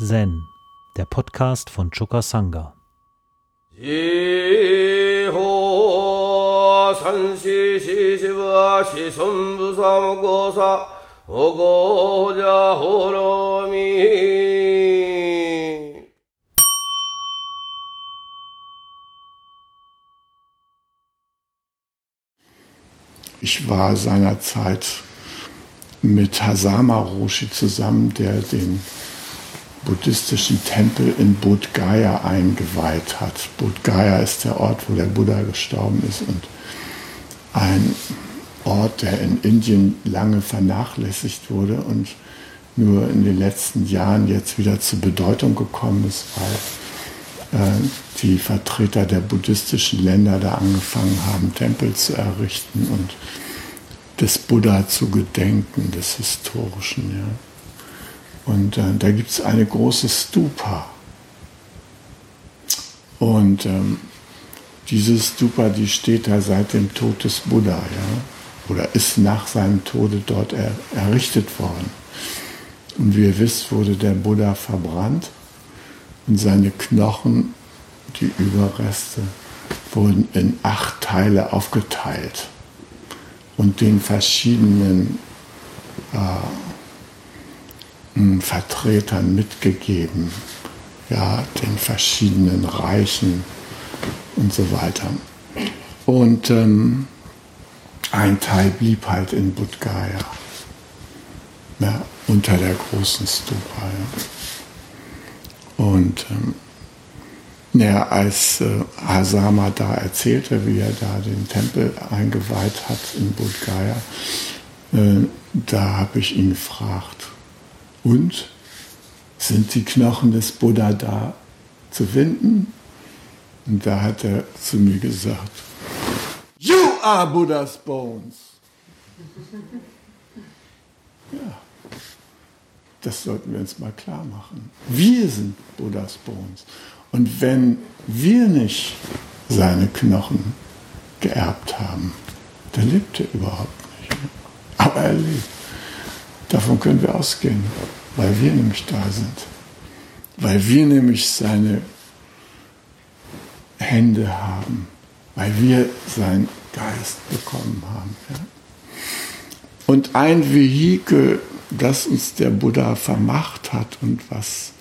Zen, der Podcast von Choka Sangha. Ich war seinerzeit mit Hasama Roshi zusammen, der den buddhistischen Tempel in Bodh Gaya eingeweiht hat. Bodh Gaya ist der Ort, wo der Buddha gestorben ist und ein Ort, der in Indien lange vernachlässigt wurde und nur in den letzten Jahren jetzt wieder zur Bedeutung gekommen ist, weil äh, die Vertreter der buddhistischen Länder da angefangen haben, Tempel zu errichten und des Buddha zu gedenken, des Historischen. Ja. Und äh, da gibt es eine große Stupa. Und ähm, diese Stupa, die steht da seit dem Tod des Buddha, ja, oder ist nach seinem Tode dort er, errichtet worden. Und wie ihr wisst, wurde der Buddha verbrannt und seine Knochen, die Überreste, wurden in acht Teile aufgeteilt und den verschiedenen äh, Vertretern mitgegeben, ja, den verschiedenen Reichen und so weiter. Und ähm, ein Teil blieb halt in Budgaya, ja, unter der großen Stupa. Ja. Und ähm, ja, als äh, Hasama da erzählte, wie er da den Tempel eingeweiht hat in Bodh äh, da habe ich ihn gefragt, und sind die Knochen des Buddha da zu finden? Und da hat er zu mir gesagt, You are Buddha's bones. Ja, das sollten wir uns mal klar machen. Wir sind Buddha's bones. Und wenn wir nicht seine Knochen geerbt haben, dann lebt er überhaupt nicht. Aber er lebt. Davon können wir ausgehen, weil wir nämlich da sind. Weil wir nämlich seine Hände haben, weil wir seinen Geist bekommen haben. Ja. Und ein Vehikel, das uns der Buddha vermacht hat und was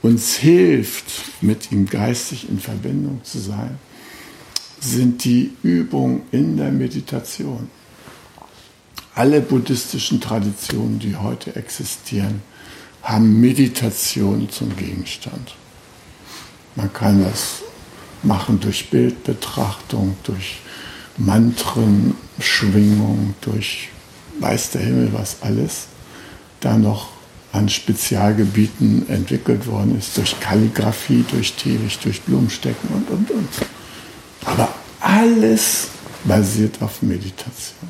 uns hilft, mit ihm geistig in Verbindung zu sein, sind die Übungen in der Meditation. Alle buddhistischen Traditionen, die heute existieren, haben Meditation zum Gegenstand. Man kann das machen durch Bildbetrachtung, durch Mantren, Schwingung, durch weiß der Himmel was alles. Da noch an Spezialgebieten entwickelt worden ist, durch Kalligraphie, durch Teelicht, durch Blumenstecken und, und, und. Aber alles basiert auf Meditation.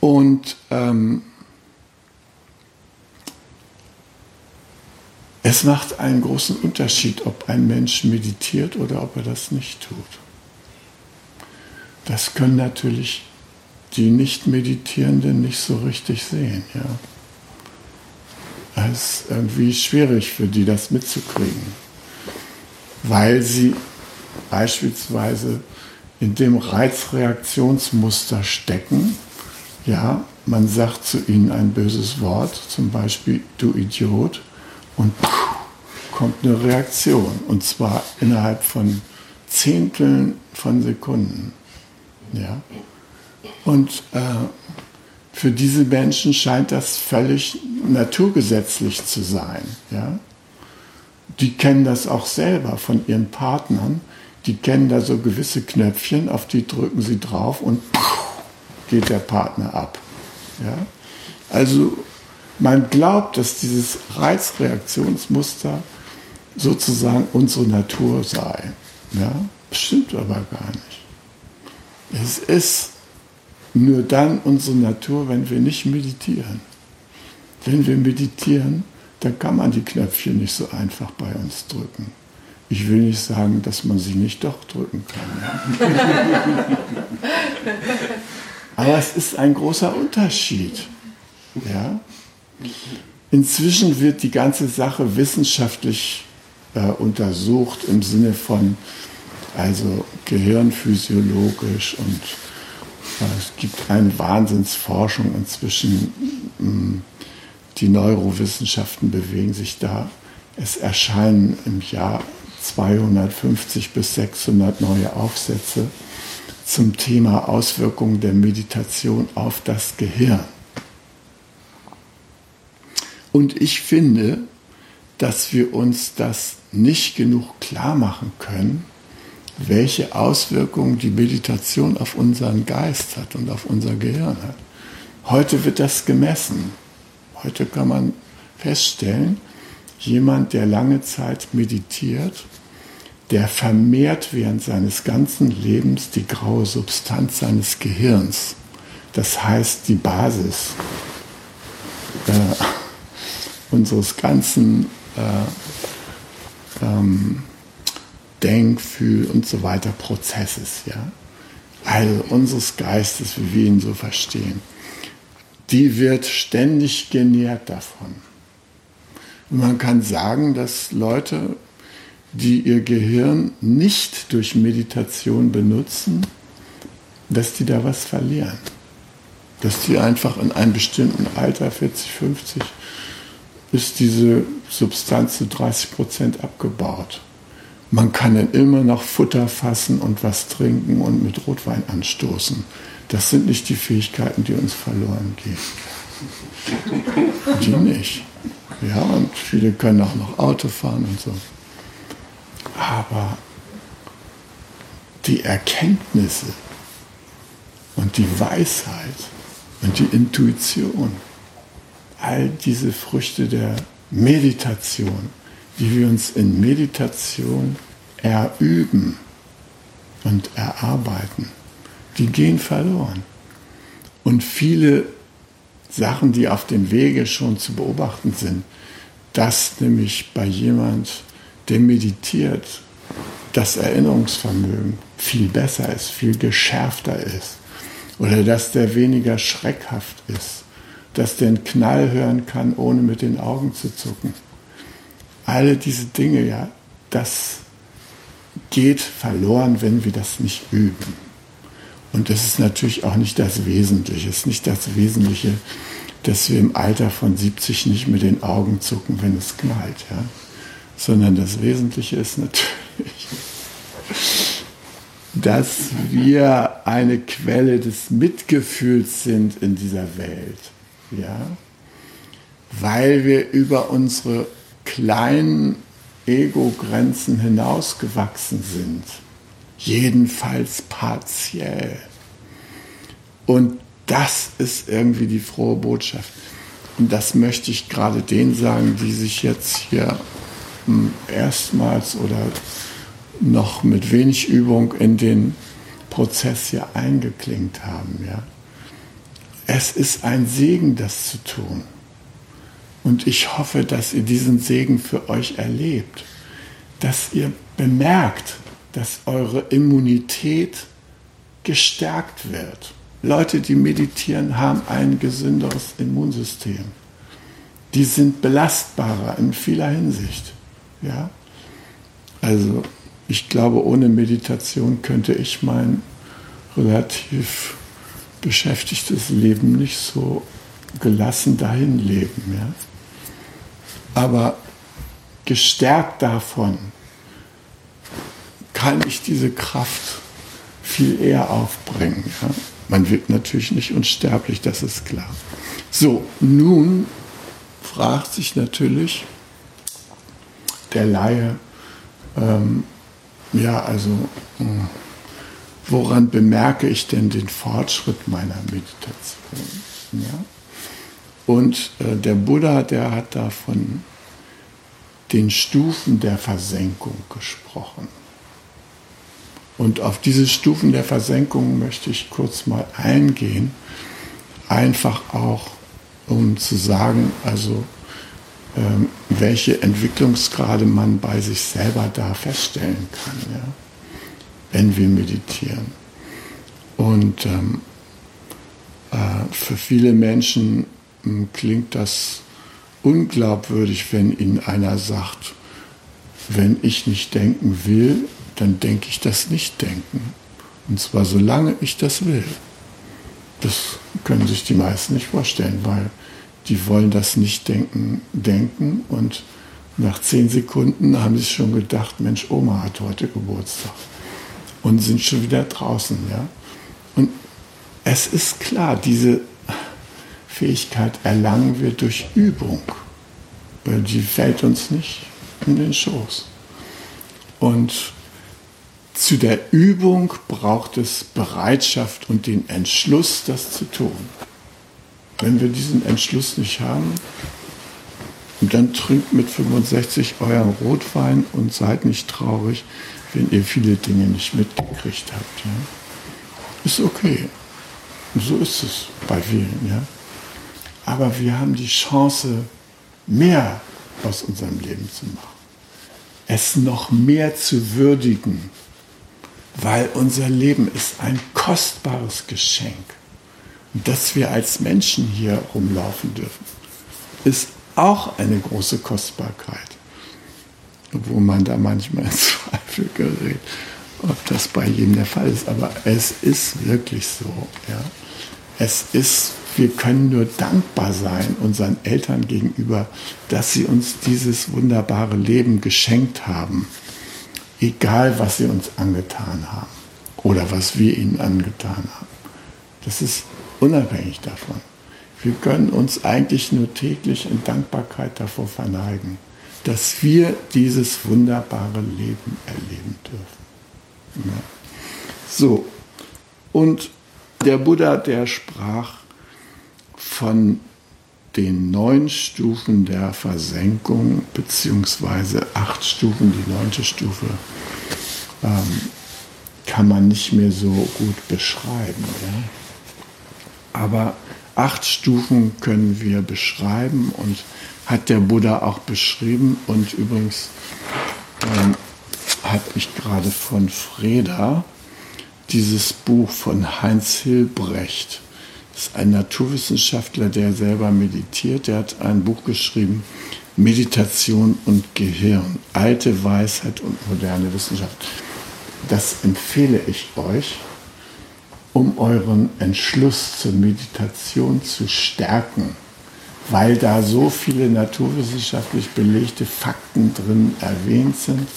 Und ähm, es macht einen großen Unterschied, ob ein Mensch meditiert oder ob er das nicht tut. Das können natürlich die Nicht-Meditierenden nicht so richtig sehen. Ja. Es ist irgendwie schwierig für die, das mitzukriegen, weil sie beispielsweise in dem Reizreaktionsmuster stecken. Ja, man sagt zu ihnen ein böses Wort, zum Beispiel du Idiot, und kommt eine Reaktion. Und zwar innerhalb von Zehnteln von Sekunden. Ja. Und äh, für diese Menschen scheint das völlig naturgesetzlich zu sein. Ja? Die kennen das auch selber von ihren Partnern. Die kennen da so gewisse Knöpfchen, auf die drücken sie drauf und geht der Partner ab. Ja? Also man glaubt, dass dieses Reizreaktionsmuster sozusagen unsere Natur sei. Ja? Stimmt aber gar nicht. Es ist nur dann unsere Natur, wenn wir nicht meditieren. Wenn wir meditieren, dann kann man die Knöpfchen nicht so einfach bei uns drücken. Ich will nicht sagen, dass man sie nicht doch drücken kann. Aber es ist ein großer Unterschied. Ja? Inzwischen wird die ganze Sache wissenschaftlich äh, untersucht im Sinne von also gehirnphysiologisch und äh, es gibt eine Wahnsinnsforschung inzwischen. Mh, die Neurowissenschaften bewegen sich da. Es erscheinen im Jahr 250 bis 600 neue Aufsätze zum Thema Auswirkungen der Meditation auf das Gehirn. Und ich finde, dass wir uns das nicht genug klar machen können, welche Auswirkungen die Meditation auf unseren Geist hat und auf unser Gehirn hat. Heute wird das gemessen. Heute kann man feststellen, jemand, der lange Zeit meditiert, der vermehrt während seines ganzen Lebens die graue Substanz seines Gehirns. Das heißt, die Basis äh, unseres ganzen äh, ähm, Denk-, Fühl- und so weiter Prozesses. Ja? Also unseres Geistes, wie wir ihn so verstehen. Die wird ständig genährt davon. Und man kann sagen, dass Leute, die ihr Gehirn nicht durch Meditation benutzen, dass die da was verlieren. Dass die einfach in einem bestimmten Alter, 40, 50, ist diese Substanz zu 30 Prozent abgebaut. Man kann dann immer noch Futter fassen und was trinken und mit Rotwein anstoßen. Das sind nicht die Fähigkeiten, die uns verloren gehen. Die nicht. Ja, und viele können auch noch Auto fahren und so. Aber die Erkenntnisse und die Weisheit und die Intuition, all diese Früchte der Meditation, die wir uns in Meditation erüben und erarbeiten, die gehen verloren. Und viele Sachen, die auf dem Wege schon zu beobachten sind, dass nämlich bei jemand, der meditiert, das Erinnerungsvermögen viel besser ist, viel geschärfter ist. Oder dass der weniger schreckhaft ist. Dass der einen Knall hören kann, ohne mit den Augen zu zucken. Alle diese Dinge, ja, das geht verloren, wenn wir das nicht üben. Und das ist natürlich auch nicht das Wesentliche. Es ist nicht das Wesentliche, dass wir im Alter von 70 nicht mit den Augen zucken, wenn es knallt. Ja? Sondern das Wesentliche ist natürlich, dass wir eine Quelle des Mitgefühls sind in dieser Welt. Ja? Weil wir über unsere kleinen Ego-Grenzen hinausgewachsen sind jedenfalls partiell. Und das ist irgendwie die frohe Botschaft. Und das möchte ich gerade denen sagen, die sich jetzt hier hm, erstmals oder noch mit wenig Übung in den Prozess hier eingeklingt haben. Ja. Es ist ein Segen, das zu tun. Und ich hoffe, dass ihr diesen Segen für euch erlebt, dass ihr bemerkt, dass eure Immunität gestärkt wird. Leute, die meditieren, haben ein gesünderes Immunsystem. Die sind belastbarer in vieler Hinsicht. Ja? Also ich glaube, ohne Meditation könnte ich mein relativ beschäftigtes Leben nicht so gelassen dahin leben. Ja? Aber gestärkt davon, kann ich diese Kraft viel eher aufbringen. Ja? Man wird natürlich nicht unsterblich, das ist klar. So, nun fragt sich natürlich der Laie, ähm, ja, also, mh, hm, woran bemerke ich denn den Fortschritt meiner Meditation? Ja? Und äh, der Buddha, der hat da von den Stufen der Versenkung gesprochen. Und auf diese Stufen der Versenkung möchte ich kurz mal eingehen, einfach auch um zu sagen, also ähm, welche Entwicklungsgrade man bei sich selber da feststellen kann, ja, wenn wir meditieren. Und ähm, äh, für viele Menschen äh, klingt das unglaubwürdig, wenn Ihnen einer sagt, wenn ich nicht denken will, dann denke ich das Nicht-Denken. Und zwar solange ich das will. Das können sich die meisten nicht vorstellen, weil die wollen das Nicht-Denken denken und nach zehn Sekunden haben sie schon gedacht, Mensch, Oma hat heute Geburtstag und sind schon wieder draußen. Ja? Und es ist klar, diese Fähigkeit erlangen wir durch Übung. Weil die fällt uns nicht in den Schoß. Und zu der Übung braucht es Bereitschaft und den Entschluss, das zu tun. Wenn wir diesen Entschluss nicht haben, dann trinkt mit 65 euren Rotwein und seid nicht traurig, wenn ihr viele Dinge nicht mitgekriegt habt. Ja? Ist okay. So ist es bei vielen. Ja? Aber wir haben die Chance, mehr aus unserem Leben zu machen. Es noch mehr zu würdigen, weil unser Leben ist ein kostbares Geschenk. Und dass wir als Menschen hier rumlaufen dürfen, ist auch eine große Kostbarkeit. Obwohl man da manchmal in Zweifel gerät, ob das bei jedem der Fall ist. Aber es ist wirklich so. Ja. Es ist, wir können nur dankbar sein unseren Eltern gegenüber, dass sie uns dieses wunderbare Leben geschenkt haben. Egal, was sie uns angetan haben oder was wir ihnen angetan haben. Das ist unabhängig davon. Wir können uns eigentlich nur täglich in Dankbarkeit davor verneigen, dass wir dieses wunderbare Leben erleben dürfen. Ja. So, und der Buddha, der sprach von den neun Stufen der Versenkung, beziehungsweise acht Stufen, die neunte Stufe, ähm, kann man nicht mehr so gut beschreiben. Ja? Aber acht Stufen können wir beschreiben und hat der Buddha auch beschrieben. Und übrigens ähm, hat mich gerade von Freda dieses Buch von Heinz Hilbrecht, das ist ein Naturwissenschaftler, der selber meditiert, der hat ein Buch geschrieben, Meditation und Gehirn, alte Weisheit und moderne Wissenschaft. Das empfehle ich euch um euren Entschluss zur Meditation zu stärken, weil da so viele naturwissenschaftlich belegte Fakten drin erwähnt sind,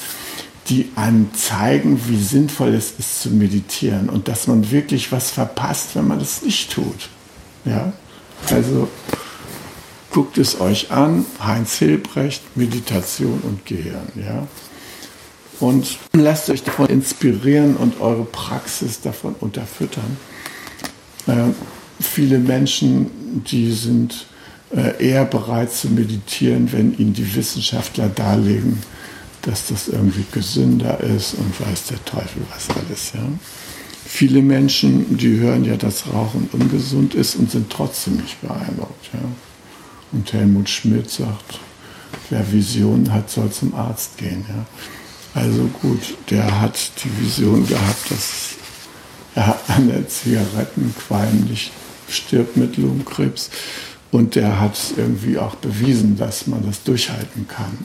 die einem zeigen, wie sinnvoll es ist zu meditieren und dass man wirklich was verpasst, wenn man das nicht tut. Ja? Also guckt es euch an, Heinz Hilbrecht, Meditation und Gehirn. Ja? und lasst euch davon inspirieren und eure Praxis davon unterfüttern. Äh, viele Menschen, die sind eher bereit zu meditieren, wenn ihnen die Wissenschaftler darlegen, dass das irgendwie gesünder ist und weiß der Teufel was alles. Ja? Viele Menschen, die hören ja, dass Rauchen ungesund ist und sind trotzdem nicht beeindruckt. Ja? Und Helmut Schmidt sagt, wer Visionen hat, soll zum Arzt gehen. Ja? Also gut, der hat die Vision gehabt, dass er an der Zigarettenqualm nicht stirbt mit Lungenkrebs. Und der hat irgendwie auch bewiesen, dass man das durchhalten kann.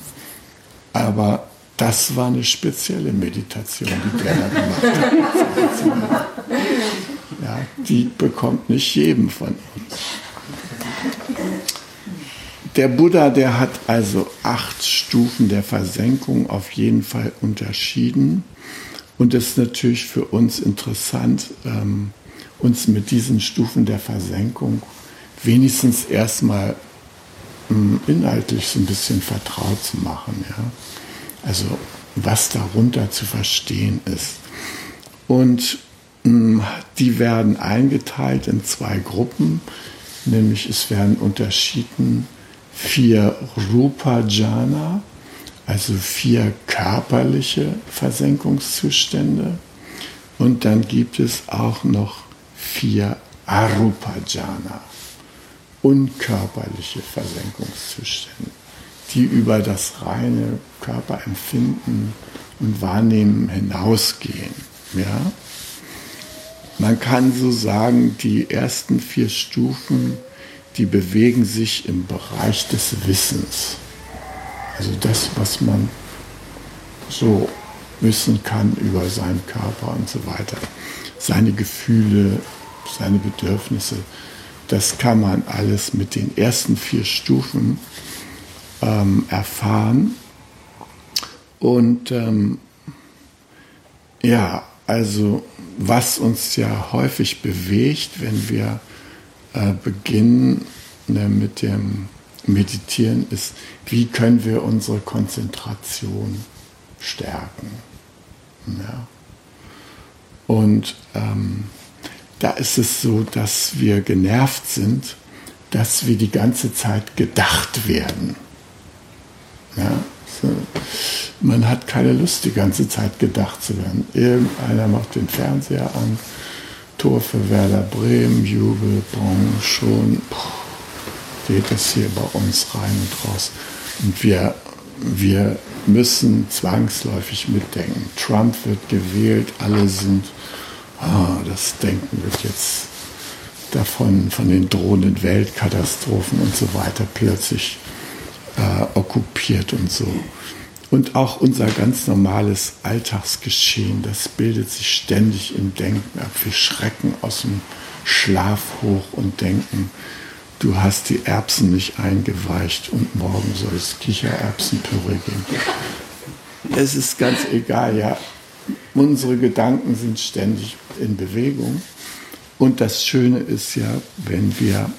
Aber das war eine spezielle Meditation, die der da gemacht hat. Ja, die bekommt nicht jedem von uns. Der Buddha, der hat also acht Stufen der Versenkung auf jeden Fall unterschieden. Und es ist natürlich für uns interessant, ähm, uns mit diesen Stufen der Versenkung wenigstens erstmal ähm, inhaltlich so ein bisschen vertraut zu machen. Ja? Also was darunter zu verstehen ist. Und ähm, die werden eingeteilt in zwei Gruppen, nämlich es werden unterschieden vier Rupa Jhana, also vier körperliche Versenkungszustände. Und dann gibt es auch noch vier Arupa Jhana, unkörperliche Versenkungszustände, die über das reine Körperempfinden und Wahrnehmen hinausgehen. Ja? Man kann so sagen, die ersten vier Stufen die bewegen sich im Bereich des Wissens. Also das, was man so wissen kann über seinen Körper und so weiter. Seine Gefühle, seine Bedürfnisse, das kann man alles mit den ersten vier Stufen ähm, erfahren. Und ähm, ja, also was uns ja häufig bewegt, wenn wir äh, beginnen ne, mit dem Meditieren, ist, wie können wir unsere Konzentration stärken. Ja. Und ähm, da ist es so, dass wir genervt sind, dass wir die ganze Zeit gedacht werden. Ja, so. Man hat keine Lust, die ganze Zeit gedacht zu werden. Irgendeiner macht den Fernseher an, Tor für Werder Bremen, Jubel, bon, schon geht es hier bei uns rein und raus. Und wir, wir müssen zwangsläufig mitdenken. Trump wird gewählt, alle sind, ah, das Denken wird jetzt davon, von den drohenden Weltkatastrophen und so weiter plötzlich äh, okkupiert und so. Und auch unser ganz normales Alltagsgeschehen, das bildet sich ständig im Denken ab. Wir schrecken aus dem Schlaf hoch und denken, du hast die Erbsen nicht eingeweicht und morgen soll es Kichererbsenpüree geben. Es ist ganz egal, ja. Unsere Gedanken sind ständig in Bewegung. Und das Schöne ist ja, wenn wir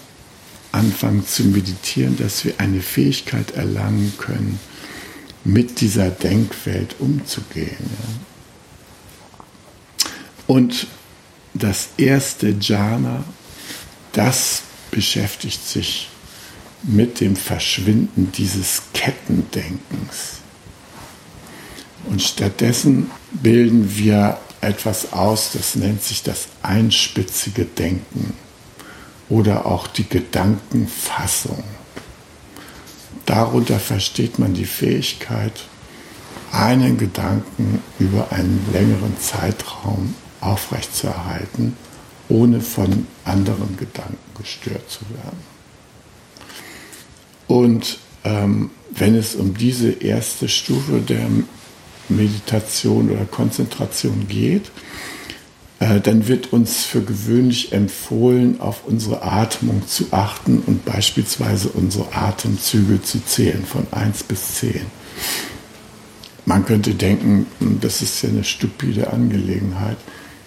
anfangen zu meditieren, dass wir eine Fähigkeit erlangen können, mit dieser Denkwelt umzugehen. Und das erste Jhana, das beschäftigt sich mit dem Verschwinden dieses Kettendenkens. Und stattdessen bilden wir etwas aus, das nennt sich das einspitzige Denken oder auch die Gedankenfassung. Darunter versteht man die Fähigkeit, einen Gedanken über einen längeren Zeitraum aufrechtzuerhalten, ohne von anderen Gedanken gestört zu werden. Und ähm, wenn es um diese erste Stufe der Meditation oder Konzentration geht, äh, dann wird uns für gewöhnlich empfohlen, auf unsere Atmung zu achten und beispielsweise unsere Atemzüge zu zählen von 1 bis 10. Man könnte denken, hm, das ist ja eine stupide Angelegenheit.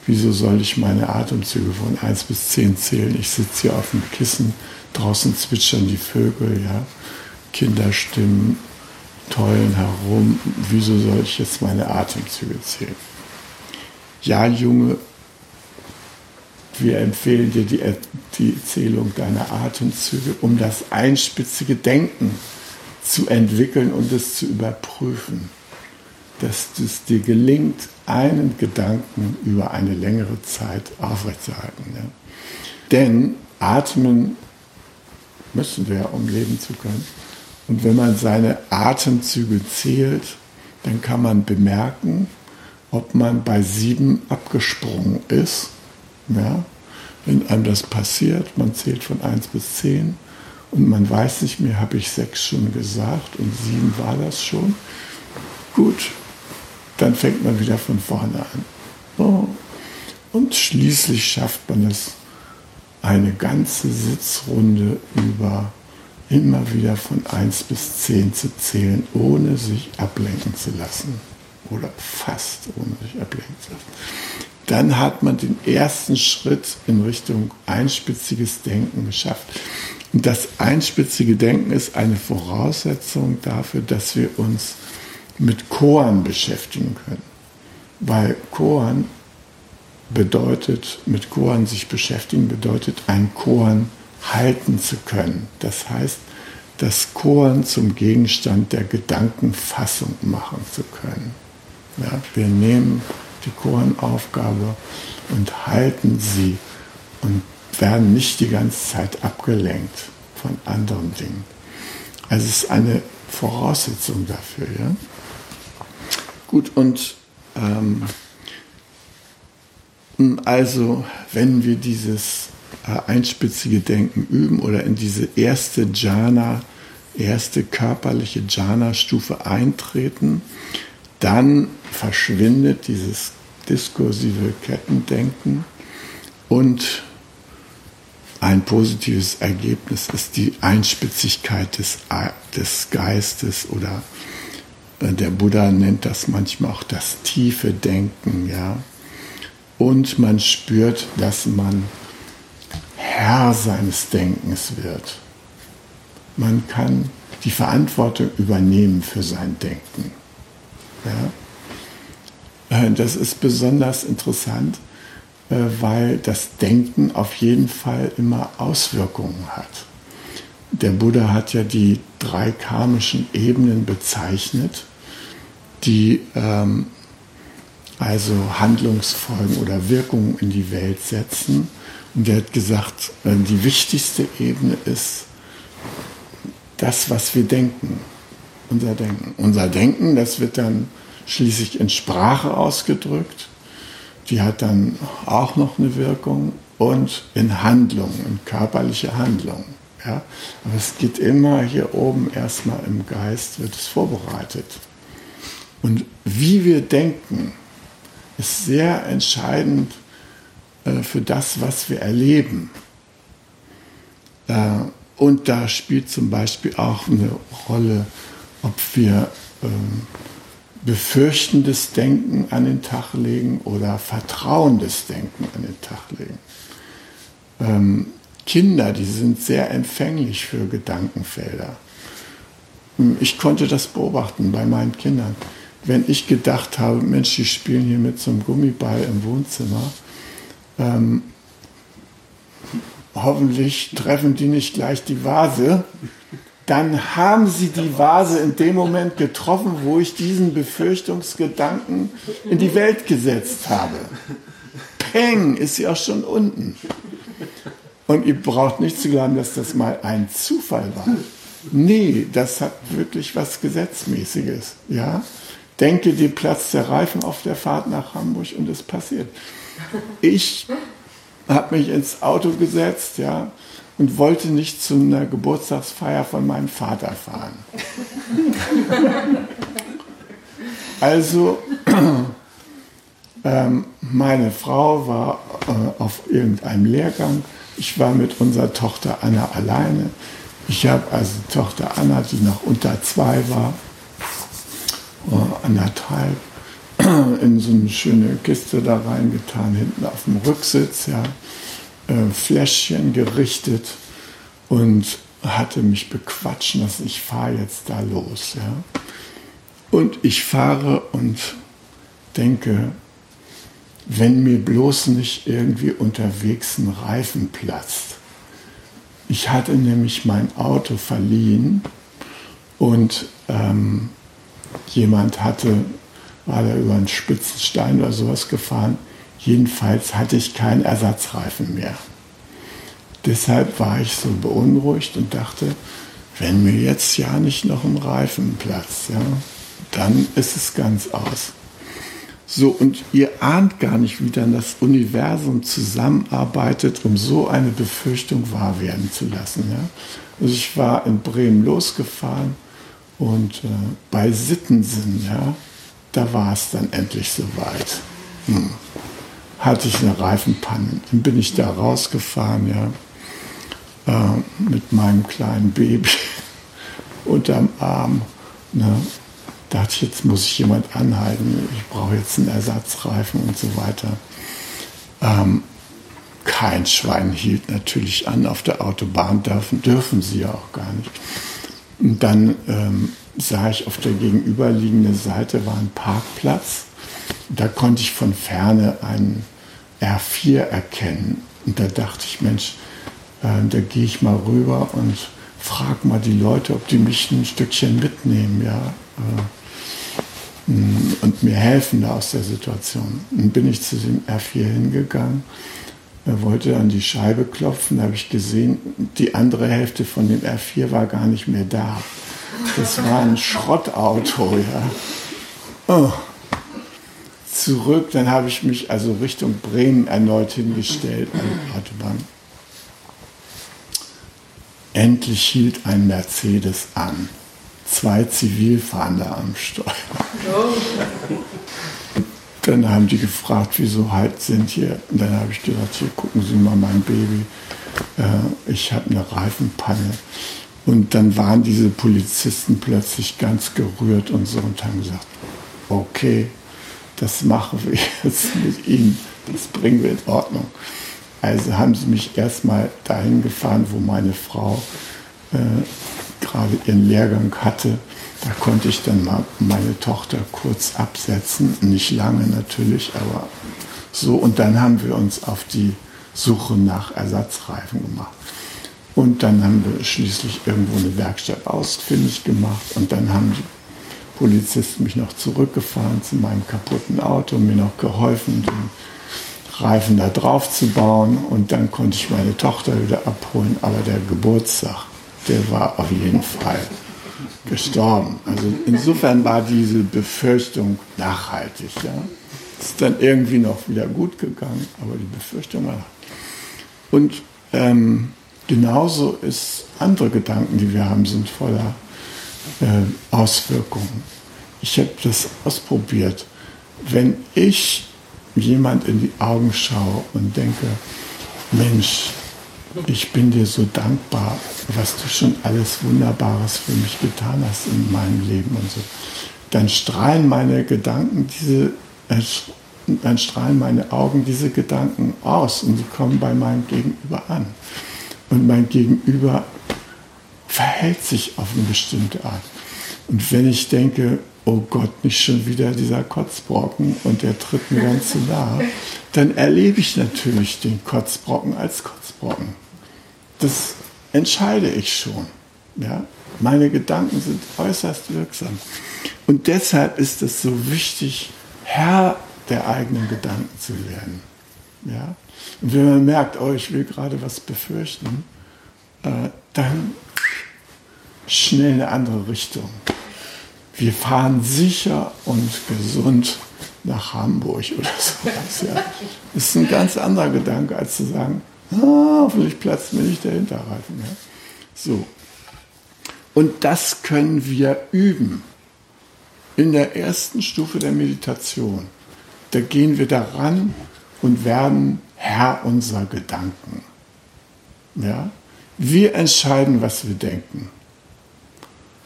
Wieso soll ich meine Atemzüge von 1 bis 10 zählen? Ich sitze hier auf dem Kissen, draußen zwitschern die Vögel, ja, Kinderstimmen tollen herum. Wieso soll ich jetzt meine Atemzüge zählen? Ja, Junge, wir empfehlen dir die, die Zählung deiner Atemzüge, um das einspitzige Denken zu entwickeln und es zu überprüfen. Dass es dir gelingt, einen Gedanken über eine längere Zeit aufrechtzuerhalten. Ja. Denn atmen müssen wir, um leben zu können. Und wenn man seine Atemzüge zählt, dann kann man bemerken, ob man bei sieben abgesprungen ist ja? Wenn einem das passiert, man zählt von 1 bis 10 und man weiß nicht mehr, habe ich 6 schon gesagt und 7 war das schon. Gut, dann fängt man wieder von vorne an. Oh. Und schließlich schafft man es, eine ganze Sitzrunde über immer wieder von 1 bis 10 zu zählen, ohne sich ablenken zu lassen. Oder fast ohne sich ablenken zu lassen dann hat man den ersten Schritt in Richtung einspitziges Denken geschafft. Und das einspitzige Denken ist eine Voraussetzung dafür, dass wir uns mit Koan beschäftigen können. Weil Koan bedeutet, mit Koan sich beschäftigen, bedeutet, ein Koan halten zu können. Das heißt, das Koan zum Gegenstand der Gedankenfassung machen zu können. Ja, wir nehmen die Chorenaufgabe und halten sie und werden nicht die ganze Zeit abgelenkt von anderen Dingen. Also es ist eine Voraussetzung dafür. Ja? Gut, und ähm, also wenn wir dieses einspitzige Denken üben oder in diese erste Jhana, erste körperliche Jhana-Stufe eintreten, dann verschwindet dieses diskursive Kettendenken und ein positives Ergebnis ist die Einspitzigkeit des, des Geistes oder äh, der Buddha nennt das manchmal auch das tiefe Denken, ja. Und man spürt, dass man Herr seines Denkens wird. Man kann die Verantwortung übernehmen für sein Denken. Ja? Äh, das ist besonders interessant, äh, weil das Denken auf jeden Fall immer Auswirkungen hat. Der Buddha hat ja die drei karmischen Ebenen bezeichnet, die ähm, also Handlungsfolgen oder Wirkungen in die Welt setzen. Und er hat gesagt, äh, die wichtigste Ebene ist das, was wir denken. Unser Denken. Unser Denken, das wird dann schließlich in Sprache ausgedrückt die hat dann auch noch eine Wirkung und in Handlung, in körperliche Handlung. Ja? Aber es geht immer hier oben erstmal im Geist, wird es vorbereitet. Und wie wir denken, ist sehr entscheidend äh, für das, was wir erleben. Äh, und da spielt zum Beispiel auch eine Rolle, ob wir ähm, befürchtendes Denken an den Tag legen oder vertrauendes Denken an den Tag legen. Ähm, Kinder, die sind sehr empfänglich für Gedankenfelder. Hm, ich konnte das beobachten bei meinen Kindern. Wenn ich gedacht habe, Mensch, die spielen hier mit so einem Gummiball im Wohnzimmer, ähm, hoffentlich treffen die nicht gleich die Vase, dann haben sie die Vase in dem Moment getroffen, wo ich diesen Befürchtungsgedanken in die Welt gesetzt habe. Peng, ist sie auch schon unten. Und ihr braucht nicht zu glauben, dass das mal ein Zufall war. Nee, das hat wirklich was Gesetzmäßiges. Ja? Denke dir Platz der Reifen auf der Fahrt nach Hamburg und es passiert. Ich habe mich ins Auto gesetzt, ja, und wollte nicht zu einer Geburtstagsfeier von meinem Vater fahren. also, ähm, meine Frau war äh, auf irgendeinem Lehrgang. Ich war mit unserer Tochter Anna alleine. Ich habe also Tochter Anna, die noch unter zwei war, äh, anderthalb, in so eine schöne Kiste da reingetan, hinten auf dem Rücksitz, ja äh, Fläschchen gerichtet und hatte mich bequatschen lassen, ich fahre jetzt da los. Ja. Und ich fahre und denke, wenn mir bloß nicht irgendwie unterwegs ein Reifen platzt. Ich hatte nämlich mein Auto verliehen und ähm, jemand hatte, war da über einen spitzen Stein oder sowas gefahren, Jedenfalls hatte ich keinen Ersatzreifen mehr. Deshalb war ich so beunruhigt und dachte, wenn mir jetzt ja nicht noch ein Reifen platzt, ja, dann ist es ganz aus. So, und ihr ahnt gar nicht, wie dann das Universum zusammenarbeitet, um so eine Befürchtung wahr werden zu lassen. Ja? Also ich war in Bremen losgefahren und äh, bei Sittensen, ja, da war es dann endlich soweit. Hm hatte ich eine Reifenpanne. Dann bin ich da rausgefahren, ja, äh, mit meinem kleinen Baby unterm Arm. Ne. Dachte ich, jetzt muss ich jemand anhalten, ich brauche jetzt einen Ersatzreifen und so weiter. Ähm, kein Schwein hielt natürlich an auf der Autobahn, dürfen, dürfen sie ja auch gar nicht. Und dann ähm, sah ich auf der gegenüberliegenden Seite war ein Parkplatz da konnte ich von ferne einen R4 erkennen. Und da dachte ich, Mensch, äh, da gehe ich mal rüber und frage mal die Leute, ob die mich ein Stückchen mitnehmen, ja. Äh, mm, und mir helfen da aus der Situation. Dann bin ich zu dem R4 hingegangen, wollte an die Scheibe klopfen, da habe ich gesehen, die andere Hälfte von dem R4 war gar nicht mehr da. Das war ein Schrottauto, ja. Oh zurück, dann habe ich mich also Richtung Bremen erneut hingestellt an die Autobahn. endlich hielt ein Mercedes an. Zwei Zivilfahrende am Steuer. Dann haben die gefragt, wieso halt sind hier. Und dann habe ich gesagt, hier gucken Sie mal mein Baby. Äh, ich habe eine Reifenpanne. Und dann waren diese Polizisten plötzlich ganz gerührt und so und haben gesagt, okay, das machen wir jetzt mit Ihnen, das bringen wir in Ordnung. Also haben sie mich erstmal dahin gefahren, wo meine Frau äh, gerade ihren Lehrgang hatte. Da konnte ich dann mal meine Tochter kurz absetzen. Nicht lange natürlich, aber so. Und dann haben wir uns auf die Suche nach Ersatzreifen gemacht. Und dann haben wir schließlich irgendwo eine Werkstatt ausfindig gemacht. Und dann haben die Polizisten mich noch zurückgefahren zu meinem kaputten Auto und mir noch geholfen, den Reifen da drauf zu bauen. Und dann konnte ich meine Tochter wieder abholen. Aber der Geburtstag, der war auf jeden Fall gestorben. Also insofern war diese Befürchtung nachhaltig. Ja. Ist dann irgendwie noch wieder gut gegangen, aber die Befürchtung war. Und ähm, genauso ist andere Gedanken, die wir haben, sind voller äh, Auswirkungen. Ich habe das ausprobiert. Wenn ich jemand in die Augen schaue und denke, Mensch, ich bin dir so dankbar, was du schon alles Wunderbares für mich getan hast in meinem Leben und so, dann strahlen meine Gedanken diese, äh, dann strahlen meine Augen diese Gedanken aus und sie kommen bei meinem Gegenüber an. Und mein Gegenüber verhält sich auf eine bestimmte Art. Und wenn ich denke, oh Gott, nicht schon wieder dieser Kotzbrocken und der tritt mir dann zu nahe, dann erlebe ich natürlich den Kotzbrocken als Kotzbrocken. Das entscheide ich schon. Ja? Meine Gedanken sind äußerst wirksam. Und deshalb ist es so wichtig, Herr der eigenen Gedanken zu werden. Ja? Und wenn man merkt, oh, ich will gerade was befürchten, äh, dann schnell eine andere Richtung. Wir fahren sicher und gesund nach Hamburg oder sowas. Ja. Das ist ein ganz anderer Gedanke, als zu sagen, ah, hoffentlich platzt mir nicht der Hinterreifen. Ja. So. Und das können wir üben. In der ersten Stufe der Meditation. Da gehen wir daran und werden Herr unserer Gedanken. Ja? Wir entscheiden, was wir denken.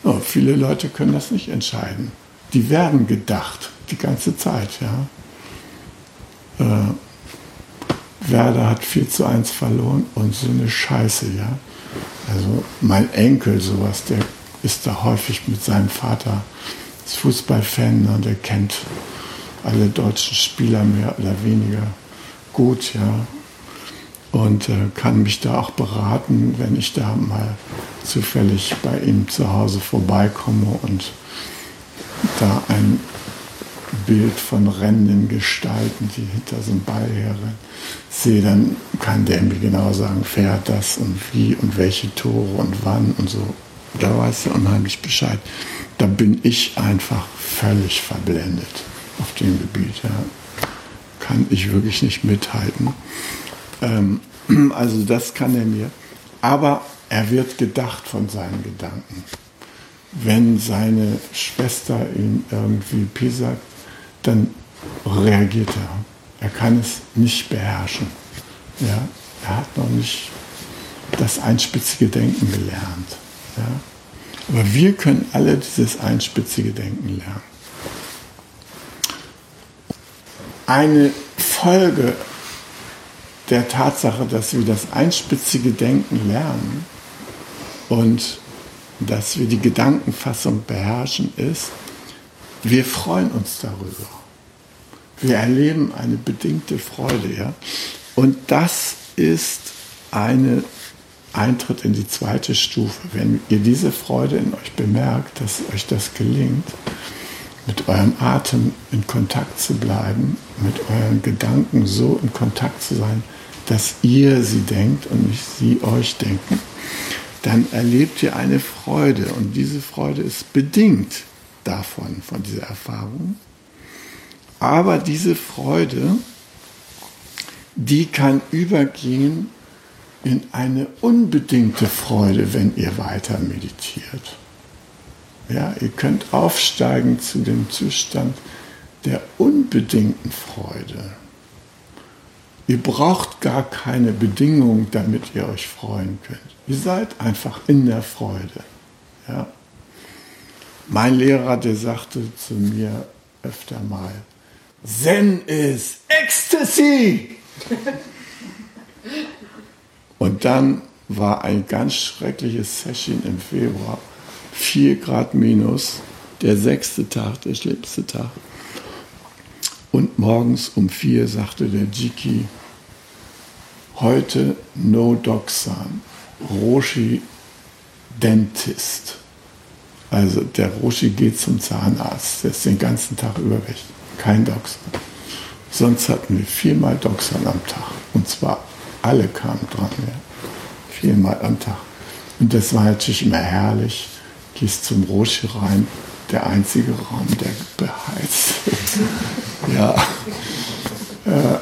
Oh, viele Leute können das nicht entscheiden. Die werden gedacht, die ganze Zeit. Ja? Äh, Werder hat 4 zu 1 verloren und so eine Scheiße. Ja? Also mein Enkel, sowas, der ist da häufig mit seinem Vater, ist Fußballfan und der kennt alle deutschen Spieler mehr oder weniger gut, ja. Und äh, kann mich da auch beraten, wenn ich da mal zufällig bei ihm zu Hause vorbeikomme und da ein Bild von rennenden Gestalten, die hinter so einem Ball herrennen, sehe, dann kann der mir genau sagen, fährt das und wie und welche Tore und wann und so. Da weiß er unheimlich Bescheid. Da bin ich einfach völlig verblendet auf dem Gebiet. Ja kann ich wirklich nicht mithalten. Ähm, also das kann er mir. Aber er wird gedacht von seinen Gedanken. Wenn seine Schwester ihn irgendwie pisagt, dann reagiert er. Er kann es nicht beherrschen. Ja? Er hat noch nicht das einspitzige Denken gelernt. Ja? Aber wir können alle dieses einspitzige Denken lernen. Eine Folge der Tatsache, dass wir das einspitzige Denken lernen und dass wir die Gedankenfassung beherrschen, ist, wir freuen uns darüber. Wir erleben eine bedingte Freude. Ja? Und das ist ein Eintritt in die zweite Stufe. Wenn ihr diese Freude in euch bemerkt, dass euch das gelingt, mit eurem Atem in Kontakt zu bleiben, mit euren Gedanken so in Kontakt zu sein, dass ihr sie denkt und nicht sie euch denken, dann erlebt ihr eine Freude und diese Freude ist bedingt davon, von dieser Erfahrung. Aber diese Freude, die kann übergehen in eine unbedingte Freude, wenn ihr weiter meditiert. Ja, ihr könnt aufsteigen zu dem Zustand der unbedingten Freude. Ihr braucht gar keine Bedingungen, damit ihr euch freuen könnt. Ihr seid einfach in der Freude. Ja. Mein Lehrer, der sagte zu mir öfter mal, Zen ist Ecstasy. Und dann war ein ganz schreckliches Session im Februar. 4 Grad minus, der sechste Tag, der schlimmste Tag. Und morgens um vier sagte der Jiki, heute no Doxan, Roshi Dentist. Also der Roshi geht zum Zahnarzt, der ist den ganzen Tag über weg. Kein Doxan. Sonst hatten wir viermal Doxan am Tag. Und zwar alle kamen dran. Ja. Viermal am Tag. Und das war natürlich immer herrlich. Gehst zum Roshi rein, der einzige Raum, der beheizt ist. ja. Äh,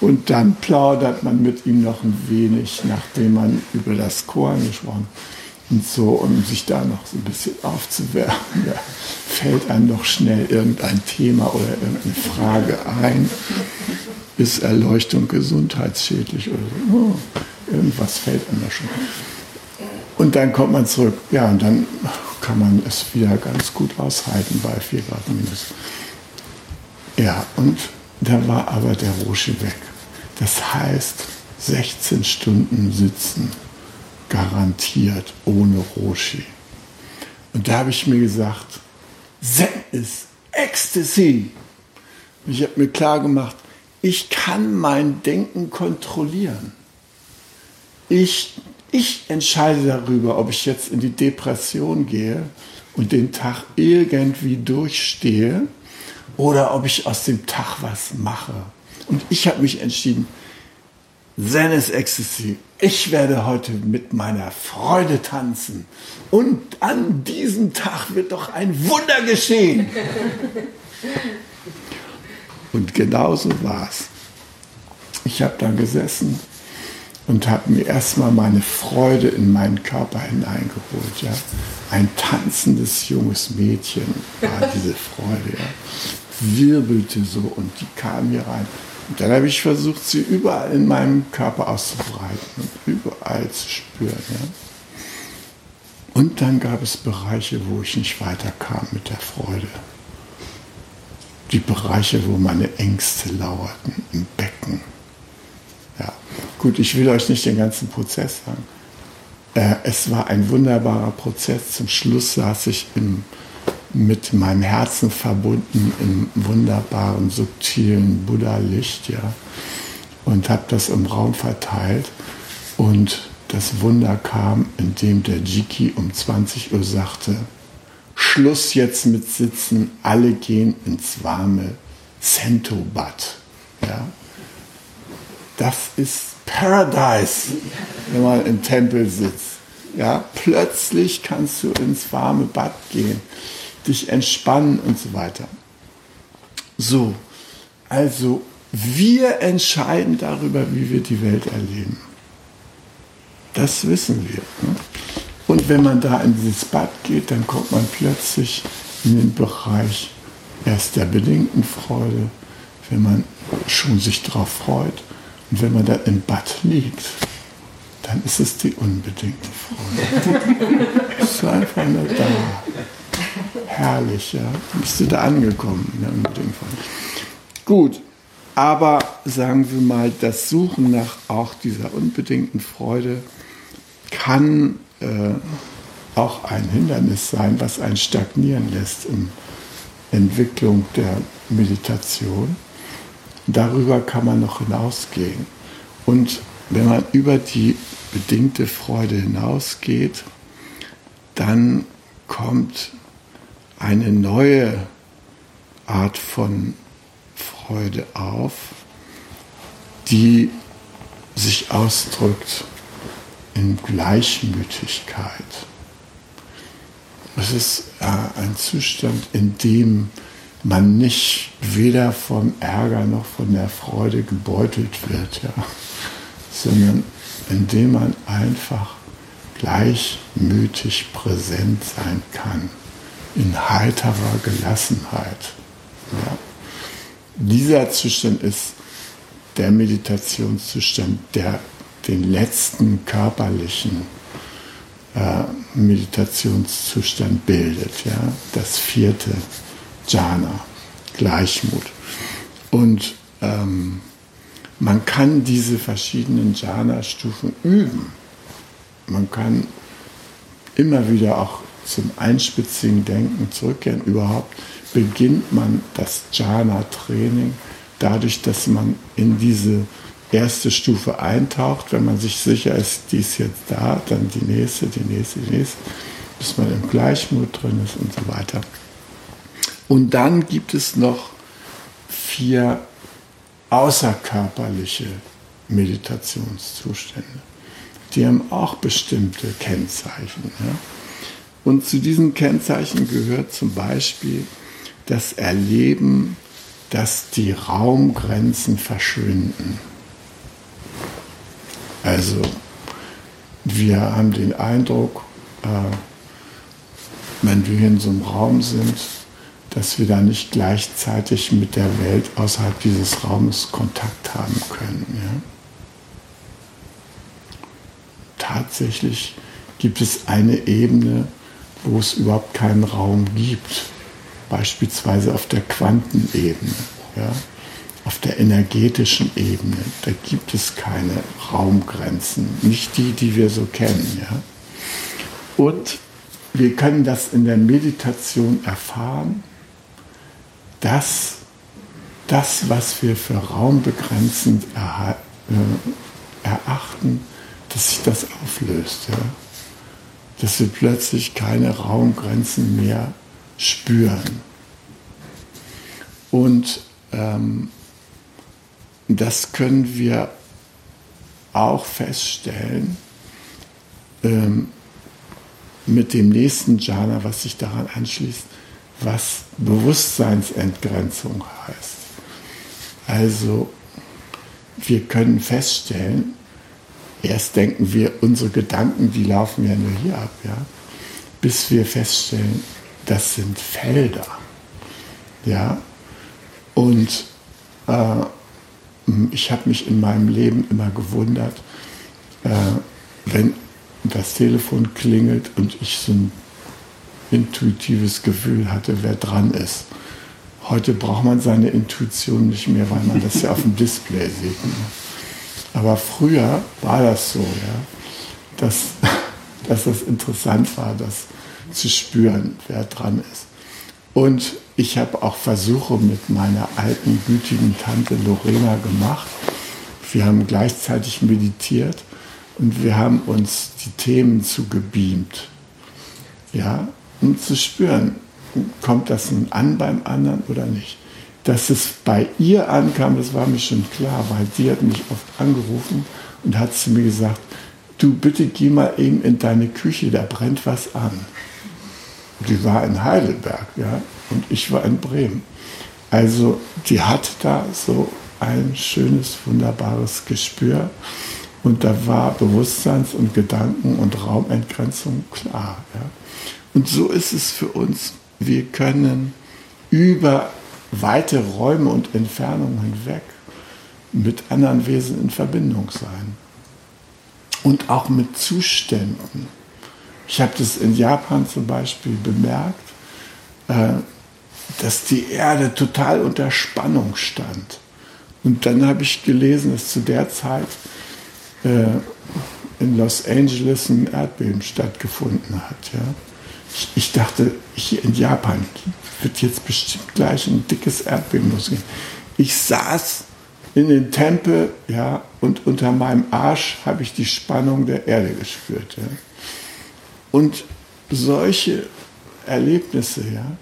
und dann plaudert man mit ihm noch ein wenig, nachdem man über das Chor gesprochen und so, um sich da noch so ein bisschen aufzuwärmen. Ja, fällt einem noch schnell irgendein Thema oder irgendeine Frage ein. Ist Erleuchtung gesundheitsschädlich oder so? Oh, irgendwas fällt einem da schon. Und dann kommt man zurück. Ja, und dann kann man es wieder ganz gut aushalten bei 4 Grad minus. Ja, und da war aber der Roshi weg. Das heißt, 16 Stunden sitzen, garantiert, ohne Roshi. Und da habe ich mir gesagt, Zen ist Ecstasy. Ich habe mir klar gemacht, ich kann mein Denken kontrollieren. Ich ich entscheide darüber, ob ich jetzt in die Depression gehe und den Tag irgendwie durchstehe oder ob ich aus dem Tag was mache. Und ich habe mich entschieden, Zen is Ecstasy. Ich werde heute mit meiner Freude tanzen. Und an diesem Tag wird doch ein Wunder geschehen. Und genauso es. Ich habe da gesessen und habe mir erstmal meine Freude in meinen Körper hineingeholt. Ja. Ein tanzendes junges Mädchen war diese Freude. Ja. Wirbelte so und die kam hier rein. Und dann habe ich versucht, sie überall in meinem Körper auszubreiten und überall zu spüren. Ja. Und dann gab es Bereiche, wo ich nicht weiterkam mit der Freude. Die Bereiche, wo meine Ängste lauerten, im Becken Gut, ich will euch nicht den ganzen Prozess sagen. Äh, es war ein wunderbarer Prozess. Zum Schluss saß ich im, mit meinem Herzen verbunden im wunderbaren, subtilen Buddha-Licht, ja, und habe das im Raum verteilt. Und das Wunder kam, indem der Jiki um 20 Uhr sagte, Schluss jetzt mit Sitzen, alle gehen ins warme Sento-Bad. Ja. Das ist Paradise, wenn man im Tempel sitzt. Ja, plötzlich kannst du ins warme Bad gehen, dich entspannen und so weiter. So, also wir entscheiden darüber, wie wir die Welt erleben. Das wissen wir. Ne? Und wenn man da in dieses Bad geht, dann kommt man plötzlich in den Bereich erst der bedingten Freude, wenn man schon sich darauf freut und wenn man da im Bad liegt, dann ist es die unbedingte Freude. ist einfach nur da. Herrlich, ja. Bist du da angekommen in der unbedingten Freude. Gut, aber sagen wir mal, das Suchen nach auch dieser unbedingten Freude kann äh, auch ein Hindernis sein, was einen stagnieren lässt in Entwicklung der Meditation. Darüber kann man noch hinausgehen. Und wenn man über die bedingte Freude hinausgeht, dann kommt eine neue Art von Freude auf, die sich ausdrückt in Gleichmütigkeit. Es ist äh, ein Zustand, in dem man nicht weder vom Ärger noch von der Freude gebeutelt wird, ja, sondern indem man einfach gleichmütig präsent sein kann, in heiterer Gelassenheit. Ja. Dieser Zustand ist der Meditationszustand, der den letzten körperlichen äh, Meditationszustand bildet, ja, das vierte Jhana, Gleichmut. Und ähm, man kann diese verschiedenen Jhana-Stufen üben. Man kann immer wieder auch zum einspitzigen Denken zurückkehren. Überhaupt beginnt man das Jhana-Training dadurch, dass man in diese erste Stufe eintaucht, wenn man sich sicher ist, die ist jetzt da, dann die nächste, die nächste, die nächste, bis man im Gleichmut drin ist und so weiter. Und dann gibt es noch vier außerkörperliche Meditationszustände. Die haben auch bestimmte Kennzeichen. Ja? Und zu diesen Kennzeichen gehört zum Beispiel das Erleben, dass die Raumgrenzen verschwinden. Also wir haben den Eindruck, äh, wenn wir in so einem Raum sind, dass wir da nicht gleichzeitig mit der Welt außerhalb dieses Raumes Kontakt haben können. Ja? Tatsächlich gibt es eine Ebene, wo es überhaupt keinen Raum gibt, beispielsweise auf der Quantenebene. Ja? auf der energetischen Ebene, da gibt es keine Raumgrenzen, nicht die, die wir so kennen. Ja? Und wir können das in der Meditation erfahren, dass das, was wir für raumbegrenzend äh, erachten, dass sich das auflöst. Ja? Dass wir plötzlich keine Raumgrenzen mehr spüren. Und ähm, das können wir auch feststellen ähm, mit dem nächsten Jhana, was sich daran anschließt, was Bewusstseinsentgrenzung heißt. Also wir können feststellen, erst denken wir, unsere Gedanken, die laufen ja nur hier ab, ja, bis wir feststellen, das sind Felder. Ja, und äh, ich habe mich in meinem Leben immer gewundert, äh, wenn das Telefon klingelt und ich so ein intuitives Gefühl hatte, wer dran ist. Heute braucht man seine Intuition nicht mehr, weil man das ja auf dem Display sieht. Ne? Aber früher war das so, ja, dass, dass das interessant war, das zu spüren, wer dran ist. Und ich habe auch Versuche mit meiner alten, gütigen Tante Lorena gemacht. Wir haben gleichzeitig meditiert und wir haben uns die Themen zugebeamt. Ja, um zu spüren, kommt das nun an beim anderen oder nicht. Dass es bei ihr ankam, das war mir schon klar, weil sie hat mich oft angerufen und hat zu mir gesagt, du bitte geh mal eben in deine Küche, da brennt was an. Die war in Heidelberg, ja, und ich war in Bremen. Also die hat da so ein schönes, wunderbares Gespür und da war Bewusstseins- und Gedanken- und Raumentgrenzung klar. Ja. Und so ist es für uns. Wir können über weite Räume und Entfernungen hinweg mit anderen Wesen in Verbindung sein. Und auch mit Zuständen. Ich habe das in Japan zum Beispiel bemerkt. Äh, dass die Erde total unter Spannung stand. Und dann habe ich gelesen, dass zu der Zeit äh, in Los Angeles ein Erdbeben stattgefunden hat. Ich, ich, dachte, hier in Japan wird jetzt bestimmt gleich ein dickes Erdbeben losgehen. Ich saß in den Tempel ja, und unter meinem Arsch habe ich die Spannung der Erde gespürt. Ja. Und solche Erlebnisse, ja,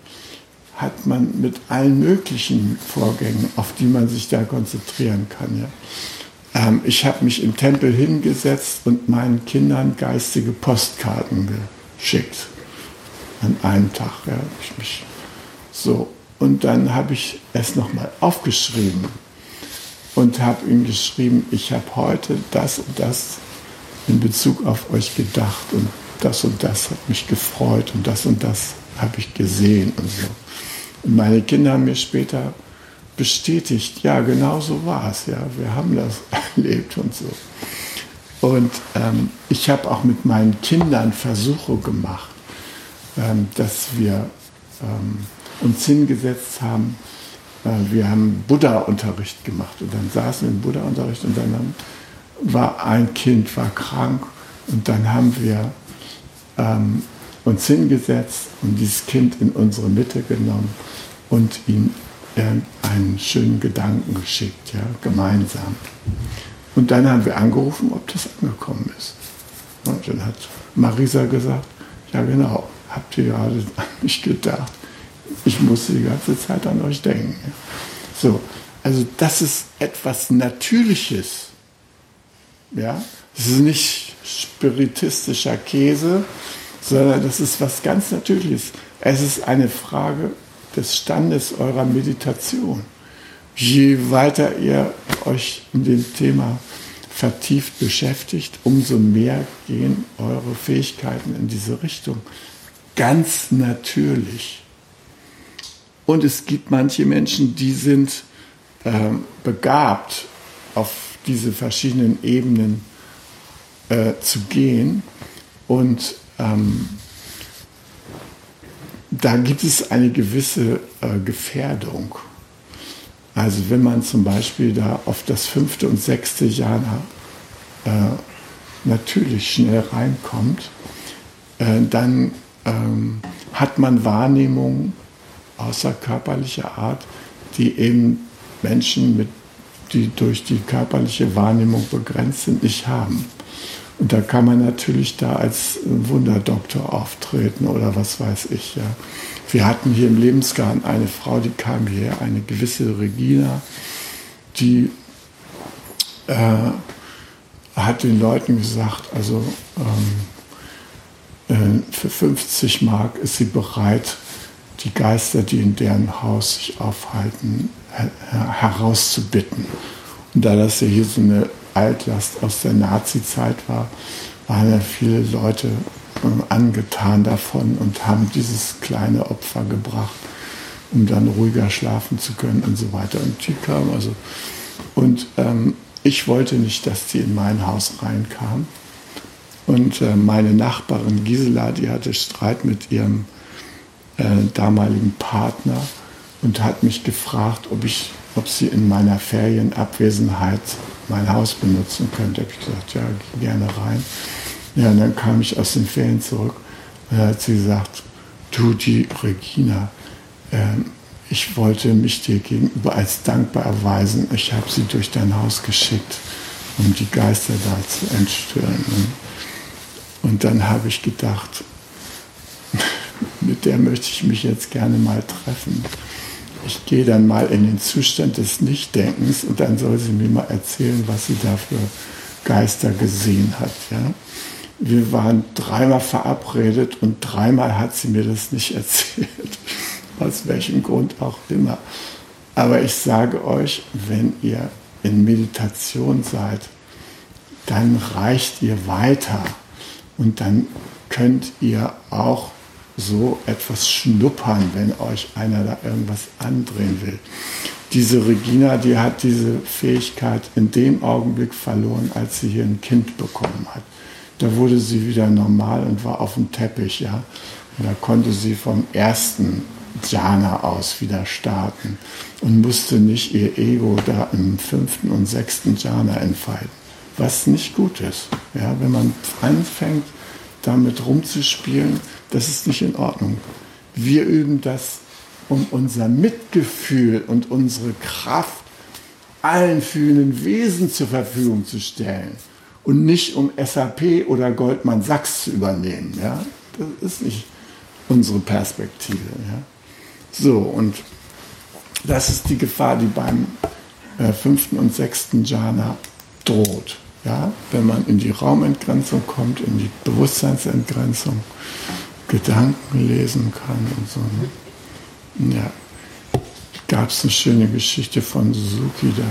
hat man mit allen möglichen Vorgängen, auf die man sich da konzentrieren kann. Ja. Ähm, ich habe mich im Tempel hingesetzt und meinen Kindern geistige Postkarten geschickt. An einem Tag. Ja, ich mich so. Und dann habe ich es nochmal aufgeschrieben. und habe ihm geschrieben, ich habe heute das und das in Bezug auf euch gedacht und das und das hat mich gefreut und das und das habe ich gesehen und so. Und meine Kinder haben mir später bestätigt, ja, genau so war es, ja, wir haben das erlebt und so. Und ähm, ich habe auch mit meinen Kindern Versuche gemacht, ähm, dass wir ähm, uns hingesetzt haben, äh, wir haben Buddha-Unterricht gemacht und dann saßen wir im Buddha-Unterricht und dann haben, war ein Kind war krank und dann haben wir ähm, uns hingesetzt und dieses Kind in unsere Mitte genommen und ihm einen schönen Gedanken geschickt, ja, gemeinsam. Und dann haben wir angerufen, ob das angekommen ist. Und dann hat Marisa gesagt, ja genau, habt ihr gerade an mich gedacht. Ich musste die ganze Zeit an euch denken. So, also das ist etwas Natürliches. Ja, es ist nicht spiritistischer Käse, sondern das ist was ganz Natürliches. Es ist eine Frage des Standes eurer Meditation. Je weiter ihr euch in dem Thema vertieft beschäftigt, umso mehr gehen eure Fähigkeiten in diese Richtung. Ganz natürlich. Und es gibt manche Menschen, die sind äh, begabt, auf diese verschiedenen Ebenen äh, zu gehen. Und ähm, da gibt es eine gewisse äh, Gefährdung. Also wenn man zum Beispiel da auf das fünfte und sechste Jana äh, natürlich schnell reinkommt, äh, dann ähm, hat man Wahrnehmungen außerkörperlicher Art, die eben Menschen, mit, die durch die körperliche Wahrnehmung begrenzt sind, nicht haben. Und da kann man natürlich da als Wunderdoktor auftreten oder was weiß ich. Ja. Wir hatten hier im Lebensgarten eine Frau, die kam hierher, eine gewisse Regina, die äh, hat den Leuten gesagt, also ähm, äh, für 50 Mark ist sie bereit, die Geister, die in deren Haus sich aufhalten, her herauszubitten. Und da das ja hier so eine Altlast aus der Nazi-Zeit war, waren ja viele Leute angetan davon und haben dieses kleine Opfer gebracht, um dann ruhiger schlafen zu können und so weiter. Und die kam also. Und ähm, ich wollte nicht, dass die in mein Haus reinkam. Und äh, meine Nachbarin Gisela, die hatte Streit mit ihrem äh, damaligen Partner und hat mich gefragt, ob, ich, ob sie in meiner Ferienabwesenheit mein Haus benutzen könnte. Habe ich gesagt, ja, geh gerne rein. Ja, und dann kam ich aus den Ferien zurück und hat sie gesagt, du, die Regina, äh, ich wollte mich dir gegenüber als dankbar erweisen. Ich habe sie durch dein Haus geschickt, um die Geister da zu entstören. Und dann habe ich gedacht, mit der möchte ich mich jetzt gerne mal treffen. Ich gehe dann mal in den Zustand des Nichtdenkens und dann soll sie mir mal erzählen, was sie da für Geister gesehen hat. Ja? wir waren dreimal verabredet und dreimal hat sie mir das nicht erzählt. Aus welchem Grund auch immer. Aber ich sage euch, wenn ihr in Meditation seid, dann reicht ihr weiter und dann könnt ihr auch so etwas schnuppern, wenn euch einer da irgendwas andrehen will. Diese Regina, die hat diese Fähigkeit in dem Augenblick verloren, als sie hier ein Kind bekommen hat da wurde sie wieder normal und war auf dem Teppich, ja. Und da konnte sie vom ersten Jhana aus wieder starten und musste nicht ihr Ego da im fünften und sechsten Jhana entfalten. Was nicht gut ist. Ja, wenn man anfängt, damit rumzuspielen, das ist nicht in Ordnung. Wir üben das, um unser Mitgefühl und unsere Kraft allen fühlenden Wesen zur Verfügung zu stellen und nicht um SAP oder Goldman Sachs zu übernehmen. Ja? Das ist nicht unsere Perspektive. Ja? So, und das ist die Gefahr, die beim äh, fünften und sechsten Jhana droht. Ja? Wenn man in die Raumentgrenzung kommt, in die Bewusstseinsentgrenzung, Gedanken lesen kann und so. Ne? Ja, gab es eine schöne Geschichte von Suzuki, da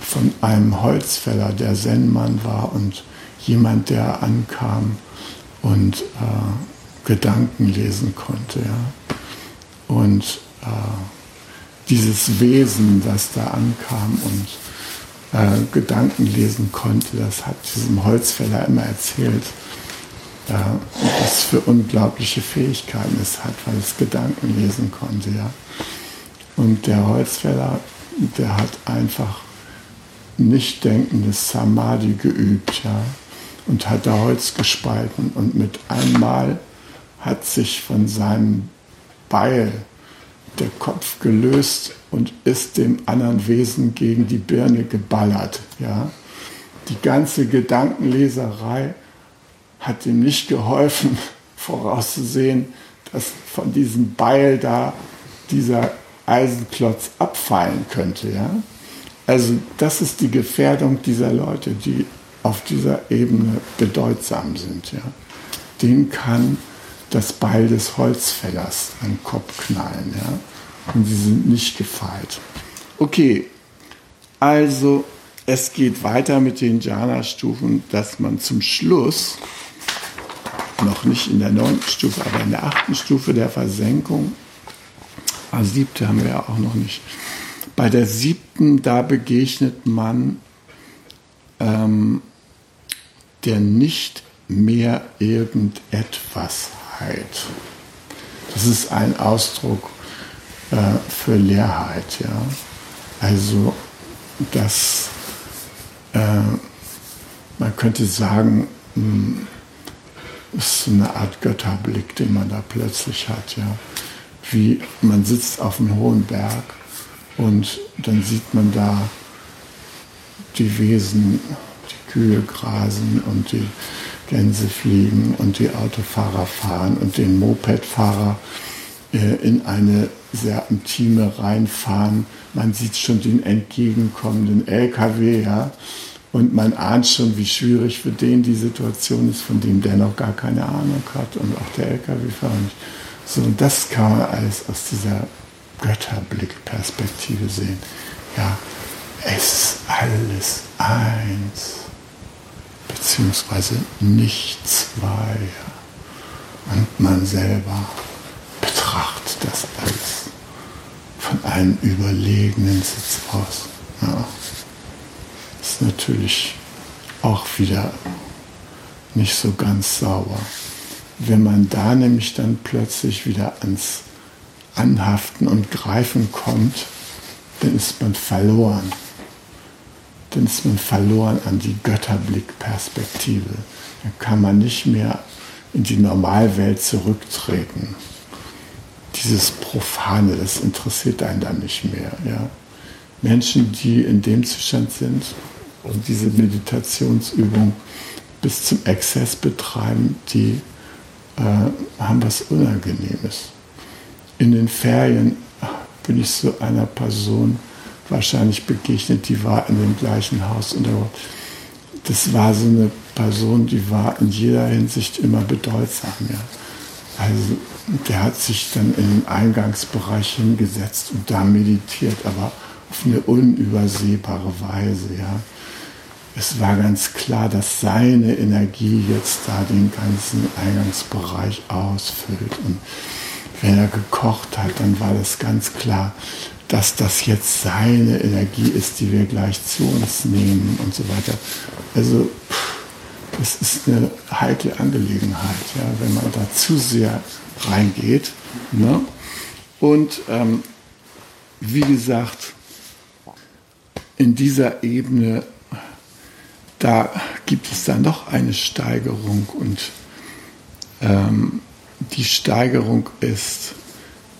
von einem Holzfäller, der Zen-Mann war und jemand, der ankam und äh, Gedanken lesen konnte. Ja. Und äh, dieses Wesen, das da ankam und äh, Gedanken lesen konnte, das hat diesem Holzfäller immer erzählt, äh, was für unglaubliche Fähigkeiten es hat, weil es Gedanken lesen konnte. Ja. Und der Holzfäller, der hat einfach nicht denkendes Samadhi geübt, ja, und hat da Holz gespalten und mit einmal hat sich von seinem Beil der Kopf gelöst und ist dem anderen Wesen gegen die Birne geballert, ja. Die ganze Gedankenleserei hat ihm nicht geholfen, vorauszusehen, dass von diesem Beil da dieser Eisenklotz abfallen könnte. Ja? Also das ist die Gefährdung dieser Leute, die auf dieser Ebene bedeutsam sind. Ja? Den kann das Beil des Holzfällers an den Kopf knallen. Ja? Und sie sind nicht gefeit. Okay, also es geht weiter mit den Jhana-Stufen, dass man zum Schluss, noch nicht in der neunten Stufe, aber in der achten Stufe der Versenkung, ah, siebte haben wir ja auch noch nicht, bei der siebten, da begegnet man ähm, der nicht mehr irgendetwasheit. Das ist ein Ausdruck äh, für Leerheit. Ja? Also, das, äh, man könnte sagen, hm, ist so eine Art Götterblick, den man da plötzlich hat. Ja? Wie man sitzt auf einem hohen Berg und dann sieht man da die Wesen, die Kühe grasen und die Gänse fliegen und die Autofahrer fahren und den Mopedfahrer äh, in eine sehr intime reinfahren. Man sieht schon den entgegenkommenden LKW, ja, und man ahnt schon, wie schwierig für den die Situation ist, von dem der noch gar keine Ahnung hat und auch der LKW-Fahrer nicht. So, und das kann man alles aus dieser Götterblickperspektive sehen. Ja, es ist alles eins, beziehungsweise nicht zwei. Und man selber betrachtet das alles von einem überlegenen Sitz aus. Ja. Ist natürlich auch wieder nicht so ganz sauber. Wenn man da nämlich dann plötzlich wieder ans Anhaften und Greifen kommt, dann ist man verloren. Dann ist man verloren an die Götterblickperspektive. Dann kann man nicht mehr in die Normalwelt zurücktreten. Dieses Profane, das interessiert einen dann nicht mehr. Ja? Menschen, die in dem Zustand sind und diese Meditationsübung bis zum Exzess betreiben, die äh, haben was Unangenehmes in den Ferien bin ich so einer Person wahrscheinlich begegnet, die war in dem gleichen Haus und das war so eine Person, die war in jeder Hinsicht immer bedeutsam. Ja. Also der hat sich dann in den Eingangsbereich hingesetzt und da meditiert, aber auf eine unübersehbare Weise. Ja. Es war ganz klar, dass seine Energie jetzt da den ganzen Eingangsbereich ausfüllt. Und wenn er gekocht hat, dann war das ganz klar, dass das jetzt seine Energie ist, die wir gleich zu uns nehmen und so weiter. Also es ist eine heikle Angelegenheit, ja, wenn man da zu sehr reingeht. Ne? Und ähm, wie gesagt, in dieser Ebene, da gibt es dann noch eine Steigerung und ähm, die Steigerung ist,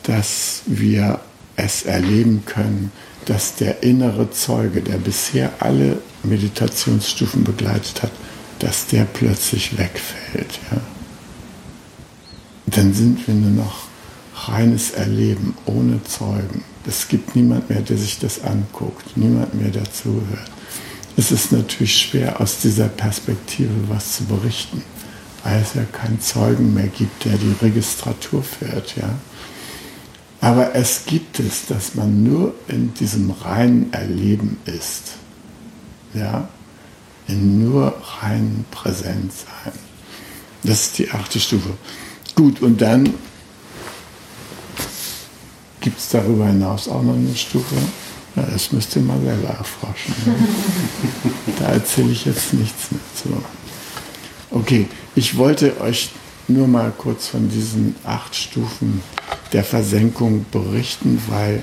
dass wir es erleben können, dass der innere Zeuge, der bisher alle Meditationsstufen begleitet hat, dass der plötzlich wegfällt. Ja? Dann sind wir nur noch reines Erleben ohne Zeugen. Es gibt niemand mehr, der sich das anguckt, niemand mehr dazuhört. Es ist natürlich schwer, aus dieser Perspektive was zu berichten weil es ja keinen Zeugen mehr gibt, der die Registratur führt. Ja? Aber es gibt es, dass man nur in diesem reinen Erleben ist. Ja? In nur rein Präsenz sein. Das ist die achte Stufe. Gut, und dann gibt es darüber hinaus auch noch eine Stufe. Ja, das müsst ihr mal selber erforschen. Ne? da erzähle ich jetzt nichts mehr zu. Okay, ich wollte euch nur mal kurz von diesen acht Stufen der Versenkung berichten, weil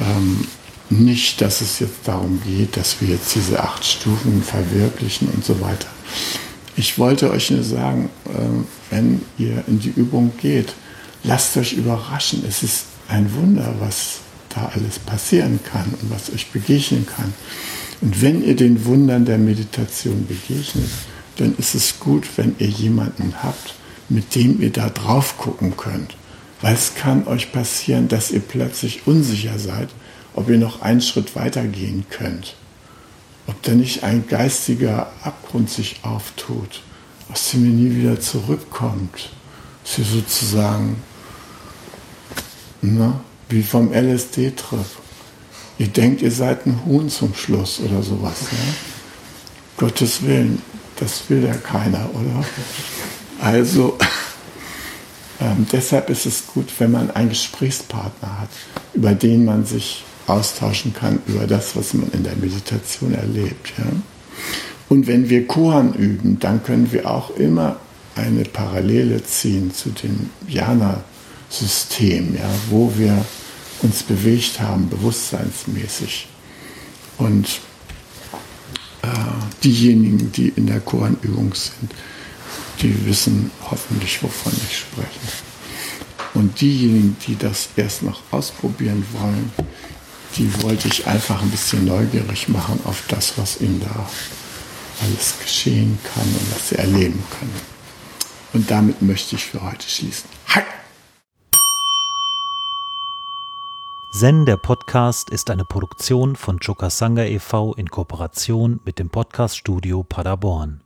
ähm, nicht, dass es jetzt darum geht, dass wir jetzt diese acht Stufen verwirklichen und so weiter. Ich wollte euch nur sagen, äh, wenn ihr in die Übung geht, lasst euch überraschen. Es ist ein Wunder, was da alles passieren kann und was euch begegnen kann. Und wenn ihr den Wundern der Meditation begegnet, dann ist es gut, wenn ihr jemanden habt, mit dem ihr da drauf gucken könnt. Weil es kann euch passieren, dass ihr plötzlich unsicher seid, ob ihr noch einen Schritt weiter gehen könnt. Ob da nicht ein geistiger Abgrund sich auftut, aus dem ihr nie wieder zurückkommt. Dass ihr sozusagen, ne, wie vom LSD-Trip. Ihr denkt, ihr seid ein Huhn zum Schluss oder sowas. Ne? Gottes Willen, das will ja keiner, oder? Also, ähm, deshalb ist es gut, wenn man einen Gesprächspartner hat, über den man sich austauschen kann, über das, was man in der Meditation erlebt. Ja? Und wenn wir Kohan üben, dann können wir auch immer eine Parallele ziehen zu dem Jana-System, ja, wo wir uns bewegt haben, bewusstseinsmäßig. Und äh, diejenigen, die in der Koranübung sind, die wissen hoffentlich, wovon ich spreche. Und diejenigen, die das erst noch ausprobieren wollen, die wollte ich einfach ein bisschen neugierig machen auf das, was ihnen da alles geschehen kann und was sie erleben können. Und damit möchte ich für heute schließen. Hi! Zen, der Podcast, ist eine Produktion von Chokasanga e.V. in Kooperation mit dem Podcaststudio Paderborn.